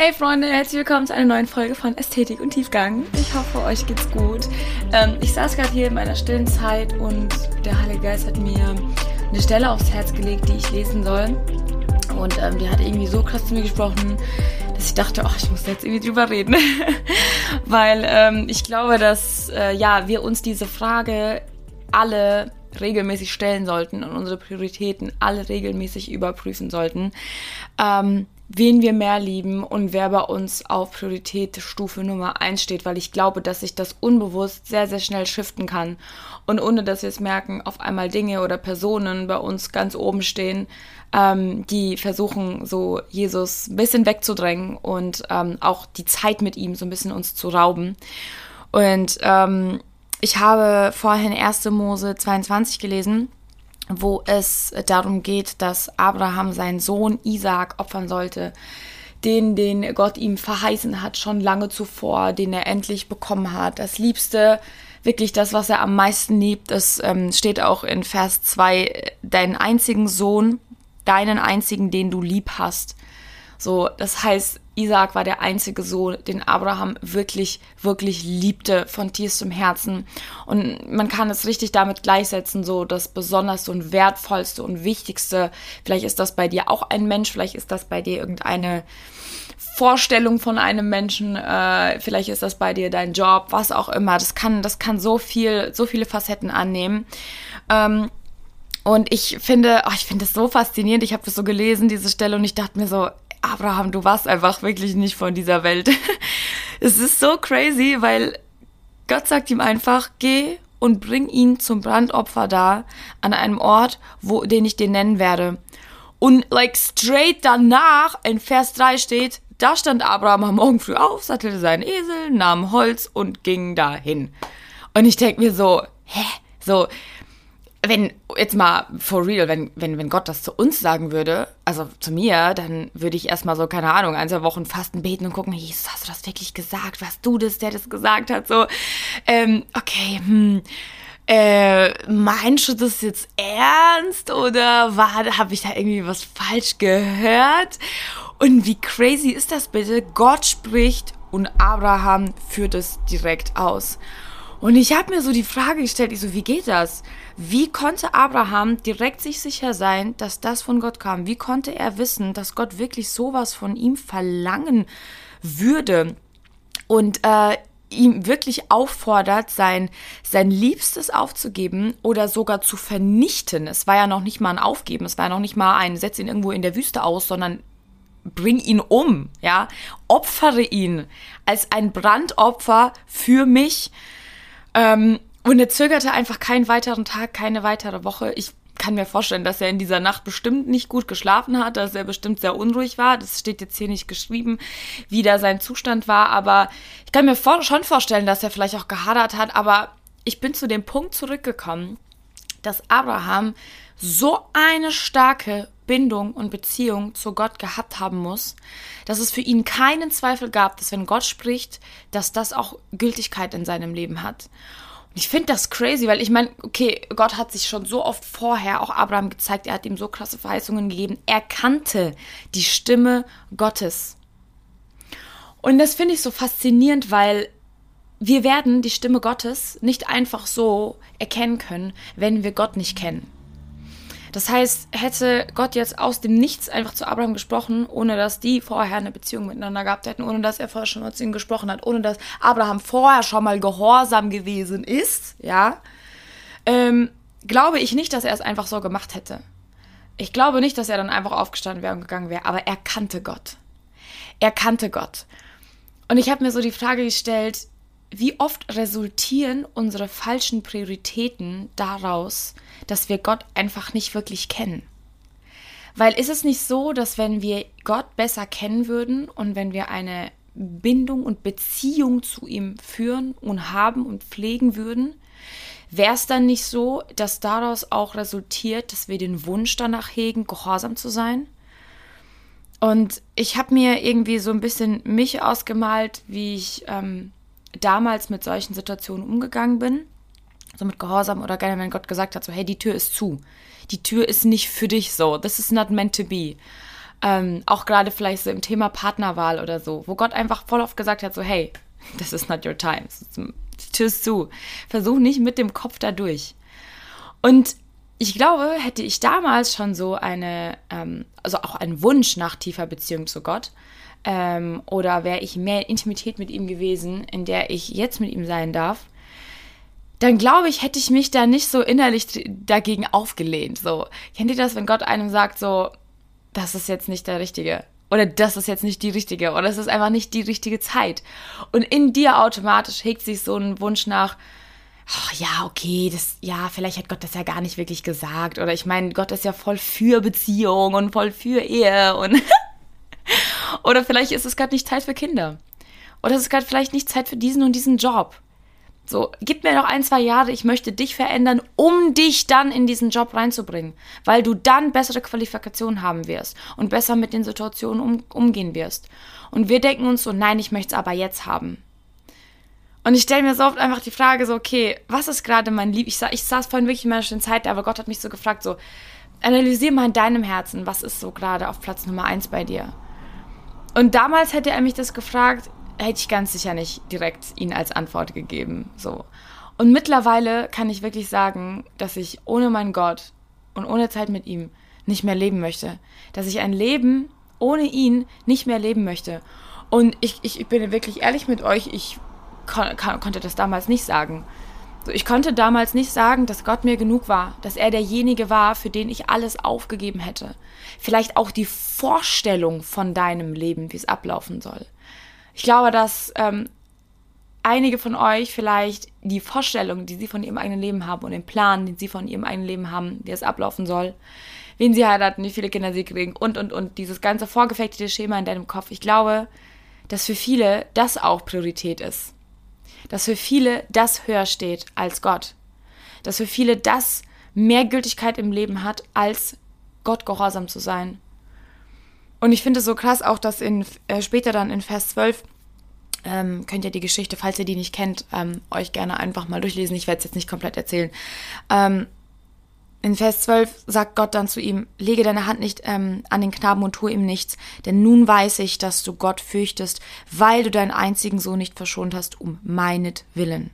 Hey Freunde, herzlich willkommen zu einer neuen Folge von Ästhetik und Tiefgang. Ich hoffe, euch geht's gut. Ähm, ich saß gerade hier in meiner stillen Zeit und der Heilige Geist hat mir eine Stelle aufs Herz gelegt, die ich lesen soll. Und ähm, die hat irgendwie so krass zu mir gesprochen, dass ich dachte, oh, ich muss jetzt irgendwie drüber reden. Weil ähm, ich glaube, dass äh, ja, wir uns diese Frage alle regelmäßig stellen sollten und unsere Prioritäten alle regelmäßig überprüfen sollten. Ähm, wen wir mehr lieben und wer bei uns auf Prioritätsstufe Nummer 1 steht, weil ich glaube, dass sich das unbewusst sehr, sehr schnell shiften kann. Und ohne dass wir es merken, auf einmal Dinge oder Personen bei uns ganz oben stehen, ähm, die versuchen, so Jesus ein bisschen wegzudrängen und ähm, auch die Zeit mit ihm so ein bisschen uns zu rauben. Und ähm, ich habe vorhin 1. Mose 22 gelesen wo es darum geht, dass Abraham seinen Sohn Isaac opfern sollte, den, den Gott ihm verheißen hat, schon lange zuvor, den er endlich bekommen hat. Das Liebste, wirklich das, was er am meisten liebt, das ähm, steht auch in Vers 2, deinen einzigen Sohn, deinen einzigen, den du lieb hast. So, das heißt, Isaac war der einzige Sohn, den Abraham wirklich, wirklich liebte von tiefstem Herzen. Und man kann es richtig damit gleichsetzen, so das Besonderste und Wertvollste und Wichtigste. Vielleicht ist das bei dir auch ein Mensch, vielleicht ist das bei dir irgendeine Vorstellung von einem Menschen, äh, vielleicht ist das bei dir dein Job, was auch immer. Das kann, das kann so viel, so viele Facetten annehmen. Ähm, und ich finde, oh, ich finde es so faszinierend. Ich habe das so gelesen, diese Stelle, und ich dachte mir so, Abraham, du warst einfach wirklich nicht von dieser Welt. es ist so crazy, weil Gott sagt ihm einfach, geh und bring ihn zum Brandopfer da, an einem Ort, wo, den ich dir nennen werde. Und like straight danach in Vers 3 steht, da stand Abraham am Morgen früh auf, sattelte seinen Esel, nahm Holz und ging dahin. Und ich denke mir so, hä? So, wenn, jetzt mal for real, wenn, wenn, wenn Gott das zu uns sagen würde, also zu mir, dann würde ich erstmal so, keine Ahnung, ein, zwei Wochen fasten, beten und gucken, Jesus, hast du das wirklich gesagt? Was du das, der das gesagt hat? So, ähm, okay, hm, äh, meinst du das jetzt ernst oder habe ich da irgendwie was falsch gehört? Und wie crazy ist das bitte? Gott spricht und Abraham führt es direkt aus. Und ich habe mir so die Frage gestellt, ich so, wie geht das? Wie konnte Abraham direkt sich sicher sein, dass das von Gott kam? Wie konnte er wissen, dass Gott wirklich sowas von ihm verlangen würde? Und äh, ihm wirklich auffordert, sein, sein Liebstes aufzugeben oder sogar zu vernichten. Es war ja noch nicht mal ein Aufgeben, es war ja noch nicht mal ein Setz ihn irgendwo in der Wüste aus, sondern bring ihn um, ja, opfere ihn als ein Brandopfer für mich. Ähm, und er zögerte einfach keinen weiteren Tag, keine weitere Woche. Ich kann mir vorstellen, dass er in dieser Nacht bestimmt nicht gut geschlafen hat, dass er bestimmt sehr unruhig war. Das steht jetzt hier nicht geschrieben, wie da sein Zustand war. Aber ich kann mir vor schon vorstellen, dass er vielleicht auch gehadert hat. Aber ich bin zu dem Punkt zurückgekommen, dass Abraham so eine starke Bindung und Beziehung zu Gott gehabt haben muss, dass es für ihn keinen Zweifel gab, dass wenn Gott spricht, dass das auch Gültigkeit in seinem Leben hat. Ich finde das crazy, weil ich meine, okay, Gott hat sich schon so oft vorher auch Abraham gezeigt, er hat ihm so krasse Verheißungen gegeben. Er kannte die Stimme Gottes. Und das finde ich so faszinierend, weil wir werden die Stimme Gottes nicht einfach so erkennen können, wenn wir Gott nicht kennen. Das heißt, hätte Gott jetzt aus dem Nichts einfach zu Abraham gesprochen, ohne dass die vorher eine Beziehung miteinander gehabt hätten, ohne dass er vorher schon mal zu ihm gesprochen hat, ohne dass Abraham vorher schon mal gehorsam gewesen ist, ja, ähm, glaube ich nicht, dass er es einfach so gemacht hätte. Ich glaube nicht, dass er dann einfach aufgestanden wäre und gegangen wäre, aber er kannte Gott. Er kannte Gott. Und ich habe mir so die Frage gestellt, wie oft resultieren unsere falschen Prioritäten daraus, dass wir Gott einfach nicht wirklich kennen? Weil ist es nicht so, dass wenn wir Gott besser kennen würden und wenn wir eine Bindung und Beziehung zu ihm führen und haben und pflegen würden, wäre es dann nicht so, dass daraus auch resultiert, dass wir den Wunsch danach hegen, gehorsam zu sein? Und ich habe mir irgendwie so ein bisschen mich ausgemalt, wie ich ähm, damals mit solchen Situationen umgegangen bin, so mit Gehorsam oder gerne, wenn Gott gesagt hat, so hey, die Tür ist zu. Die Tür ist nicht für dich so. This is not meant to be. Ähm, auch gerade vielleicht so im Thema Partnerwahl oder so, wo Gott einfach voll oft gesagt hat, so, hey, this is not your time. Tschüss zu. Versuch nicht mit dem Kopf da durch. Und ich glaube, hätte ich damals schon so eine, ähm, also auch einen Wunsch nach tiefer Beziehung zu Gott, ähm, oder wäre ich mehr Intimität mit ihm gewesen, in der ich jetzt mit ihm sein darf, dann glaube ich, hätte ich mich da nicht so innerlich dagegen aufgelehnt. So, kennt ihr das, wenn Gott einem sagt, so, das ist jetzt nicht der Richtige? Oder das ist jetzt nicht die richtige, oder es ist einfach nicht die richtige Zeit. Und in dir automatisch hegt sich so ein Wunsch nach, oh, ja, okay, das, ja, vielleicht hat Gott das ja gar nicht wirklich gesagt. Oder ich meine, Gott ist ja voll für Beziehung und voll für Ehe und oder vielleicht ist es gerade nicht Zeit für Kinder. Oder es ist gerade vielleicht nicht Zeit für diesen und diesen Job. So, gib mir noch ein, zwei Jahre, ich möchte dich verändern, um dich dann in diesen Job reinzubringen, weil du dann bessere Qualifikationen haben wirst und besser mit den Situationen um, umgehen wirst. Und wir denken uns so, nein, ich möchte es aber jetzt haben. Und ich stelle mir so oft einfach die Frage so, okay, was ist gerade mein Lieb? Ich, ich saß vorhin wirklich in meiner schönen Zeit, aber Gott hat mich so gefragt, so, analysier mal in deinem Herzen, was ist so gerade auf Platz Nummer eins bei dir? Und damals hätte er mich das gefragt, hätte ich ganz sicher nicht direkt ihn als Antwort gegeben. So. Und mittlerweile kann ich wirklich sagen, dass ich ohne meinen Gott und ohne Zeit mit ihm nicht mehr leben möchte. Dass ich ein Leben ohne ihn nicht mehr leben möchte. Und ich, ich, ich bin wirklich ehrlich mit euch, ich kon konnte das damals nicht sagen. Ich konnte damals nicht sagen, dass Gott mir genug war, dass er derjenige war, für den ich alles aufgegeben hätte. Vielleicht auch die Vorstellung von deinem Leben, wie es ablaufen soll. Ich glaube, dass ähm, einige von euch vielleicht die Vorstellung, die sie von ihrem eigenen Leben haben und den Plan, den sie von ihrem eigenen Leben haben, wie es ablaufen soll, wen sie heiraten, wie viele Kinder sie kriegen und, und, und, dieses ganze vorgefechtete Schema in deinem Kopf. Ich glaube, dass für viele das auch Priorität ist. Dass für viele das höher steht als Gott. Dass für viele das mehr Gültigkeit im Leben hat, als Gott gehorsam zu sein. Und ich finde es so krass auch, dass in, äh, später dann in Vers 12 ähm, könnt ihr die Geschichte, falls ihr die nicht kennt, ähm, euch gerne einfach mal durchlesen. Ich werde es jetzt nicht komplett erzählen. Ähm, in Vers 12 sagt Gott dann zu ihm, lege deine Hand nicht ähm, an den Knaben und tue ihm nichts, denn nun weiß ich, dass du Gott fürchtest, weil du deinen einzigen Sohn nicht verschont hast, um meinetwillen.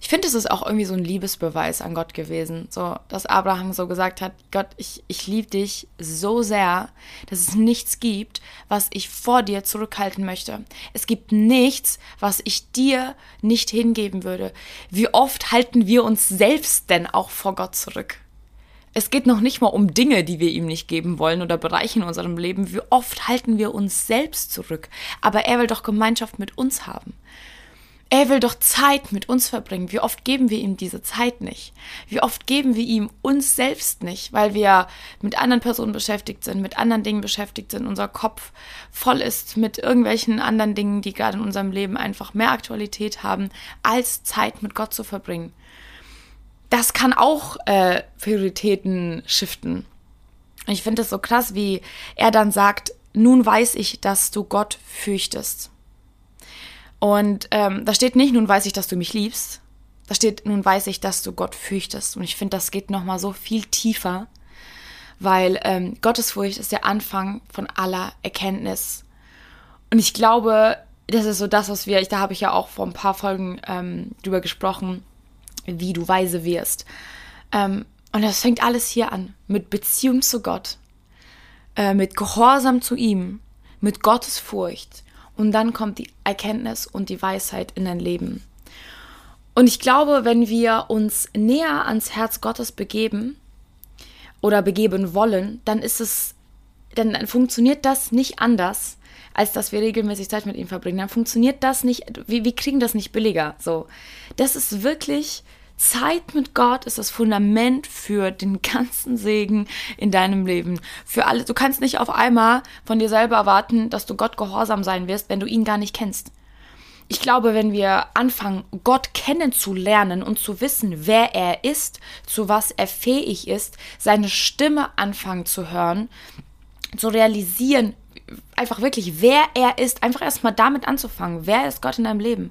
Ich finde, es ist auch irgendwie so ein Liebesbeweis an Gott gewesen. So, dass Abraham so gesagt hat, Gott, ich, ich liebe dich so sehr, dass es nichts gibt, was ich vor dir zurückhalten möchte. Es gibt nichts, was ich dir nicht hingeben würde. Wie oft halten wir uns selbst denn auch vor Gott zurück? Es geht noch nicht mal um Dinge, die wir ihm nicht geben wollen oder Bereiche in unserem Leben. Wie oft halten wir uns selbst zurück? Aber er will doch Gemeinschaft mit uns haben. Er will doch Zeit mit uns verbringen. Wie oft geben wir ihm diese Zeit nicht? Wie oft geben wir ihm uns selbst nicht, weil wir mit anderen Personen beschäftigt sind, mit anderen Dingen beschäftigt sind, unser Kopf voll ist mit irgendwelchen anderen Dingen, die gerade in unserem Leben einfach mehr Aktualität haben, als Zeit mit Gott zu verbringen. Das kann auch äh, Prioritäten shiften. Ich finde es so krass, wie er dann sagt, nun weiß ich, dass du Gott fürchtest. Und ähm, da steht nicht, nun weiß ich, dass du mich liebst. Da steht, nun weiß ich, dass du Gott fürchtest. Und ich finde, das geht nochmal so viel tiefer, weil ähm, Gottesfurcht ist der Anfang von aller Erkenntnis. Und ich glaube, das ist so das, was wir, da habe ich ja auch vor ein paar Folgen ähm, drüber gesprochen, wie du weise wirst. Ähm, und das fängt alles hier an, mit Beziehung zu Gott, äh, mit Gehorsam zu ihm, mit Gottesfurcht, und dann kommt die Erkenntnis und die Weisheit in dein Leben. Und ich glaube, wenn wir uns näher ans Herz Gottes begeben oder begeben wollen, dann ist es, dann, funktioniert das nicht anders, als dass wir regelmäßig Zeit mit ihm verbringen. Dann funktioniert das nicht, wir, wir kriegen das nicht billiger. So, das ist wirklich Zeit mit Gott ist das Fundament für den ganzen Segen in deinem Leben. Für alle. Du kannst nicht auf einmal von dir selber erwarten, dass du Gott gehorsam sein wirst, wenn du ihn gar nicht kennst. Ich glaube, wenn wir anfangen, Gott kennenzulernen und zu wissen, wer er ist, zu was er fähig ist, seine Stimme anfangen zu hören, zu realisieren, einfach wirklich, wer er ist, einfach erstmal damit anzufangen. Wer ist Gott in deinem Leben?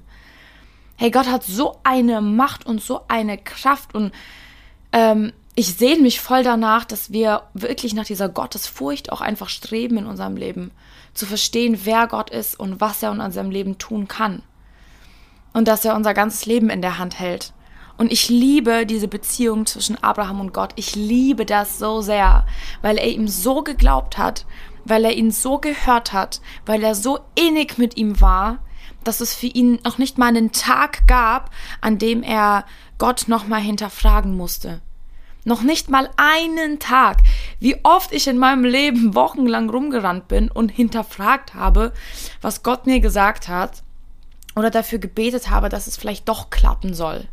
Hey, Gott hat so eine Macht und so eine Kraft und ähm, ich sehne mich voll danach, dass wir wirklich nach dieser Gottesfurcht auch einfach streben in unserem Leben. Zu verstehen, wer Gott ist und was er in unserem Leben tun kann. Und dass er unser ganzes Leben in der Hand hält. Und ich liebe diese Beziehung zwischen Abraham und Gott. Ich liebe das so sehr, weil er ihm so geglaubt hat, weil er ihn so gehört hat, weil er so innig mit ihm war, dass es für ihn noch nicht mal einen Tag gab, an dem er Gott nochmal hinterfragen musste. Noch nicht mal einen Tag. Wie oft ich in meinem Leben wochenlang rumgerannt bin und hinterfragt habe, was Gott mir gesagt hat oder dafür gebetet habe, dass es vielleicht doch klappen soll.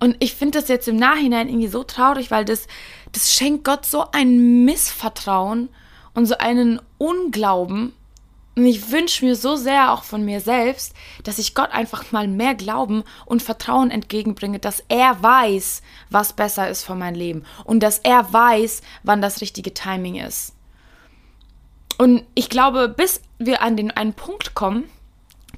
Und ich finde das jetzt im Nachhinein irgendwie so traurig, weil das, das schenkt Gott so ein Missvertrauen und so einen Unglauben, und ich wünsche mir so sehr auch von mir selbst, dass ich Gott einfach mal mehr Glauben und Vertrauen entgegenbringe, dass er weiß, was besser ist für mein Leben und dass er weiß, wann das richtige Timing ist. Und ich glaube, bis wir an den einen Punkt kommen,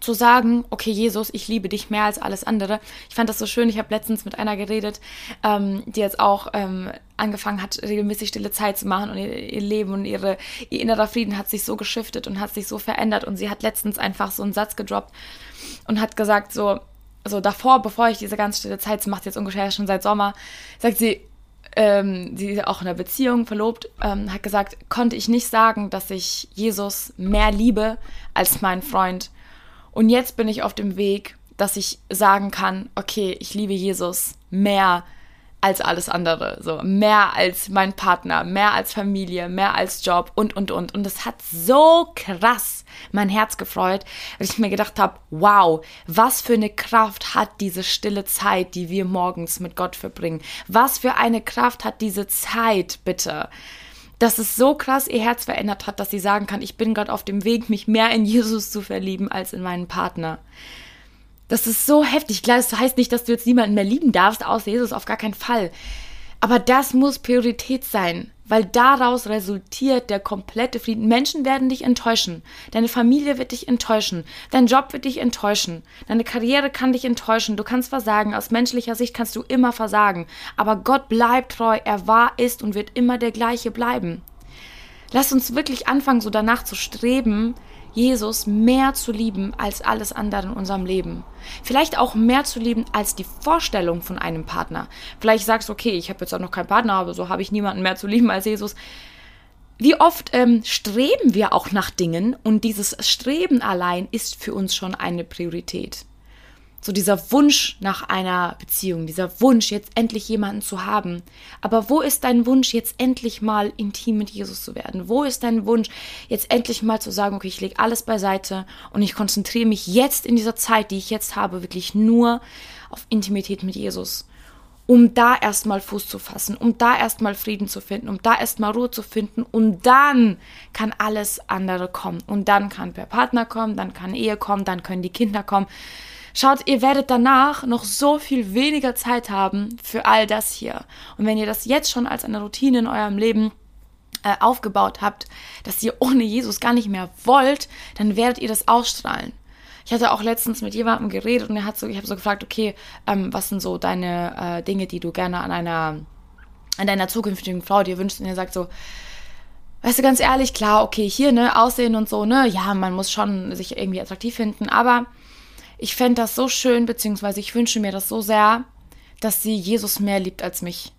zu sagen, okay, Jesus, ich liebe dich mehr als alles andere. Ich fand das so schön. Ich habe letztens mit einer geredet, ähm, die jetzt auch ähm, angefangen hat, regelmäßig stille Zeit zu machen und ihr, ihr, Leben und ihre, ihr innerer Frieden hat sich so geschiftet und hat sich so verändert. Und sie hat letztens einfach so einen Satz gedroppt und hat gesagt, so, also davor, bevor ich diese ganz stille Zeit, sie macht jetzt ungefähr schon seit Sommer, sagt sie, ähm, sie ist auch in einer Beziehung verlobt, ähm, hat gesagt, konnte ich nicht sagen, dass ich Jesus mehr liebe als meinen Freund. Und jetzt bin ich auf dem Weg, dass ich sagen kann, okay, ich liebe Jesus mehr als alles andere, so mehr als mein Partner, mehr als Familie, mehr als Job und und und und es hat so krass mein Herz gefreut, weil ich mir gedacht habe, wow, was für eine Kraft hat diese stille Zeit, die wir morgens mit Gott verbringen? Was für eine Kraft hat diese Zeit, bitte? Dass es so krass ihr Herz verändert hat, dass sie sagen kann, ich bin gerade auf dem Weg, mich mehr in Jesus zu verlieben als in meinen Partner. Das ist so heftig. Klar, das heißt nicht, dass du jetzt niemanden mehr lieben darfst, außer Jesus, auf gar keinen Fall. Aber das muss Priorität sein weil daraus resultiert der komplette Frieden. Menschen werden dich enttäuschen, deine Familie wird dich enttäuschen, dein Job wird dich enttäuschen, deine Karriere kann dich enttäuschen, du kannst versagen, aus menschlicher Sicht kannst du immer versagen, aber Gott bleibt treu, er war, ist und wird immer der gleiche bleiben. Lass uns wirklich anfangen, so danach zu streben, Jesus mehr zu lieben als alles andere in unserem Leben. Vielleicht auch mehr zu lieben als die Vorstellung von einem Partner. Vielleicht sagst du, okay, ich habe jetzt auch noch keinen Partner, aber so habe ich niemanden mehr zu lieben als Jesus. Wie oft ähm, streben wir auch nach Dingen und dieses Streben allein ist für uns schon eine Priorität so dieser Wunsch nach einer Beziehung, dieser Wunsch, jetzt endlich jemanden zu haben. Aber wo ist dein Wunsch, jetzt endlich mal intim mit Jesus zu werden? Wo ist dein Wunsch, jetzt endlich mal zu sagen, okay, ich lege alles beiseite und ich konzentriere mich jetzt in dieser Zeit, die ich jetzt habe, wirklich nur auf Intimität mit Jesus? Um da erstmal Fuß zu fassen, um da erstmal Frieden zu finden, um da erstmal Ruhe zu finden und dann kann alles andere kommen. Und dann kann der Partner kommen, dann kann Ehe kommen, dann können die Kinder kommen Schaut, ihr werdet danach noch so viel weniger Zeit haben für all das hier. Und wenn ihr das jetzt schon als eine Routine in eurem Leben äh, aufgebaut habt, dass ihr ohne Jesus gar nicht mehr wollt, dann werdet ihr das ausstrahlen. Ich hatte auch letztens mit jemandem geredet und er hat so, ich habe so gefragt, okay, ähm, was sind so deine äh, Dinge, die du gerne an einer, an deiner zukünftigen Frau dir wünschst? Und er sagt so, weißt du, ganz ehrlich, klar, okay, hier, ne, Aussehen und so, ne, ja, man muss schon sich irgendwie attraktiv finden, aber ich fände das so schön, beziehungsweise ich wünsche mir das so sehr, dass sie Jesus mehr liebt als mich.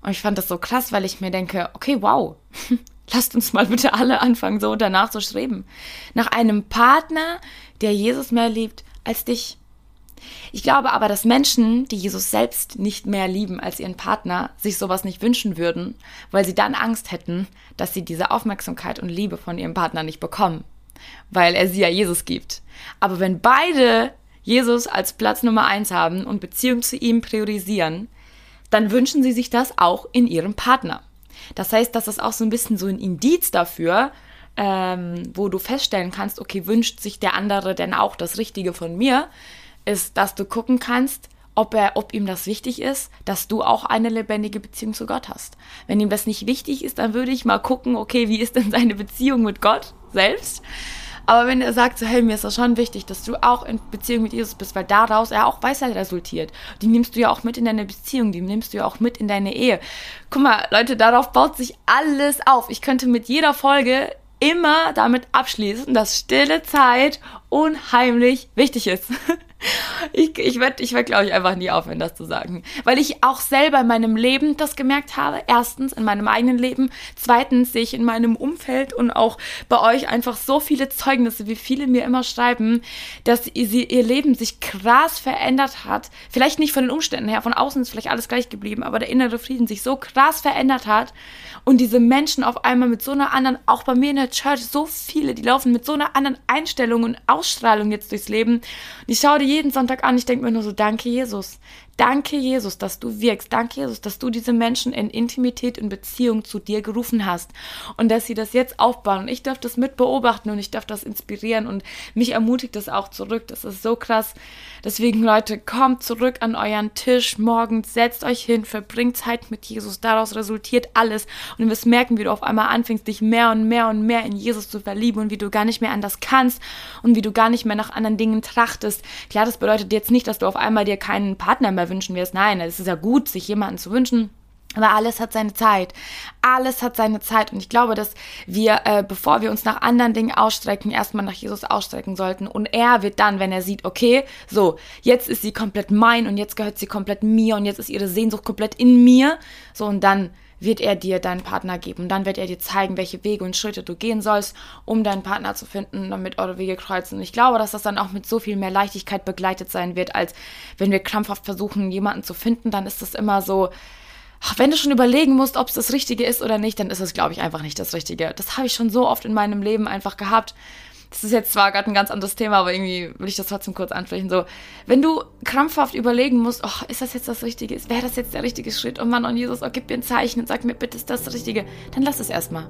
Und ich fand das so krass, weil ich mir denke, okay, wow, lasst uns mal bitte alle anfangen, so danach zu streben. Nach einem Partner, der Jesus mehr liebt als dich. Ich glaube aber, dass Menschen, die Jesus selbst nicht mehr lieben als ihren Partner, sich sowas nicht wünschen würden, weil sie dann Angst hätten, dass sie diese Aufmerksamkeit und Liebe von ihrem Partner nicht bekommen weil er sie ja Jesus gibt. Aber wenn beide Jesus als Platz Nummer eins haben und Beziehung zu ihm priorisieren, dann wünschen sie sich das auch in ihrem Partner. Das heißt, das ist auch so ein bisschen so ein Indiz dafür, ähm, wo du feststellen kannst, okay, wünscht sich der andere denn auch das Richtige von mir, ist, dass du gucken kannst, ob er, ob ihm das wichtig ist, dass du auch eine lebendige Beziehung zu Gott hast. Wenn ihm das nicht wichtig ist, dann würde ich mal gucken, okay, wie ist denn seine Beziehung mit Gott selbst? Aber wenn er sagt, so, hey, mir ist das schon wichtig, dass du auch in Beziehung mit Jesus bist, weil daraus ja auch Weisheit resultiert. Die nimmst du ja auch mit in deine Beziehung, die nimmst du ja auch mit in deine Ehe. Guck mal, Leute, darauf baut sich alles auf. Ich könnte mit jeder Folge immer damit abschließen, dass stille Zeit unheimlich wichtig ist. Ich, ich werde, ich werd, glaube ich, einfach nie aufhören, das zu sagen. Weil ich auch selber in meinem Leben das gemerkt habe. Erstens in meinem eigenen Leben. Zweitens sehe ich in meinem Umfeld und auch bei euch einfach so viele Zeugnisse, wie viele mir immer schreiben, dass sie, ihr Leben sich krass verändert hat. Vielleicht nicht von den Umständen her, von außen ist vielleicht alles gleich geblieben, aber der innere Frieden sich so krass verändert hat. Und diese Menschen auf einmal mit so einer anderen, auch bei mir in der Church, so viele, die laufen mit so einer anderen Einstellung und Ausstrahlung jetzt durchs Leben. Und ich schaue die jeden Sonntag an, ich denke mir nur so, danke Jesus. Danke, Jesus, dass du wirkst. Danke, Jesus, dass du diese Menschen in Intimität, in Beziehung zu dir gerufen hast und dass sie das jetzt aufbauen. Und ich darf das mit beobachten und ich darf das inspirieren und mich ermutigt das auch zurück. Das ist so krass. Deswegen, Leute, kommt zurück an euren Tisch morgens, setzt euch hin, verbringt Zeit mit Jesus. Daraus resultiert alles. Und du wirst merken, wie du auf einmal anfängst, dich mehr und mehr und mehr in Jesus zu verlieben und wie du gar nicht mehr anders kannst und wie du gar nicht mehr nach anderen Dingen trachtest. Klar, das bedeutet jetzt nicht, dass du auf einmal dir keinen Partner mehr wünschen wirst. Nein, es ist ja gut, sich jemanden zu wünschen. Aber alles hat seine Zeit. Alles hat seine Zeit. Und ich glaube, dass wir, äh, bevor wir uns nach anderen Dingen ausstrecken, erstmal nach Jesus ausstrecken sollten. Und er wird dann, wenn er sieht, okay, so, jetzt ist sie komplett mein und jetzt gehört sie komplett mir und jetzt ist ihre Sehnsucht komplett in mir. So, und dann wird er dir deinen Partner geben. Und dann wird er dir zeigen, welche Wege und Schritte du gehen sollst, um deinen Partner zu finden, damit eure Wege kreuzen. Und ich glaube, dass das dann auch mit so viel mehr Leichtigkeit begleitet sein wird, als wenn wir krampfhaft versuchen, jemanden zu finden. Dann ist das immer so, wenn du schon überlegen musst, ob es das Richtige ist oder nicht, dann ist es, glaube ich, einfach nicht das Richtige. Das habe ich schon so oft in meinem Leben einfach gehabt. Das ist jetzt zwar gerade ein ganz anderes Thema, aber irgendwie will ich das trotzdem kurz ansprechen. So, wenn du krampfhaft überlegen musst, oh, ist das jetzt das Richtige? Wäre das jetzt der richtige Schritt? Oh Mann, und Jesus, oh, gib mir ein Zeichen und sag mir bitte, ist das das Richtige? Dann lass es erstmal.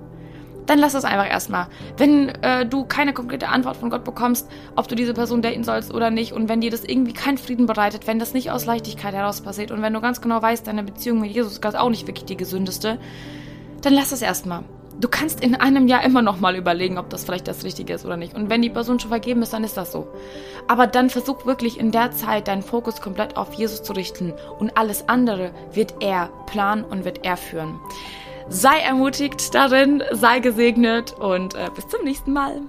Dann lass es einfach erstmal. Wenn äh, du keine konkrete Antwort von Gott bekommst, ob du diese Person daten sollst oder nicht, und wenn dir das irgendwie keinen Frieden bereitet, wenn das nicht aus Leichtigkeit heraus passiert und wenn du ganz genau weißt, deine Beziehung mit Jesus ist gerade auch nicht wirklich die gesündeste, dann lass es erstmal du kannst in einem Jahr immer noch mal überlegen, ob das vielleicht das Richtige ist oder nicht. Und wenn die Person schon vergeben ist, dann ist das so. Aber dann versuch wirklich in der Zeit deinen Fokus komplett auf Jesus zu richten und alles andere wird er planen und wird er führen. Sei ermutigt darin, sei gesegnet und äh, bis zum nächsten Mal.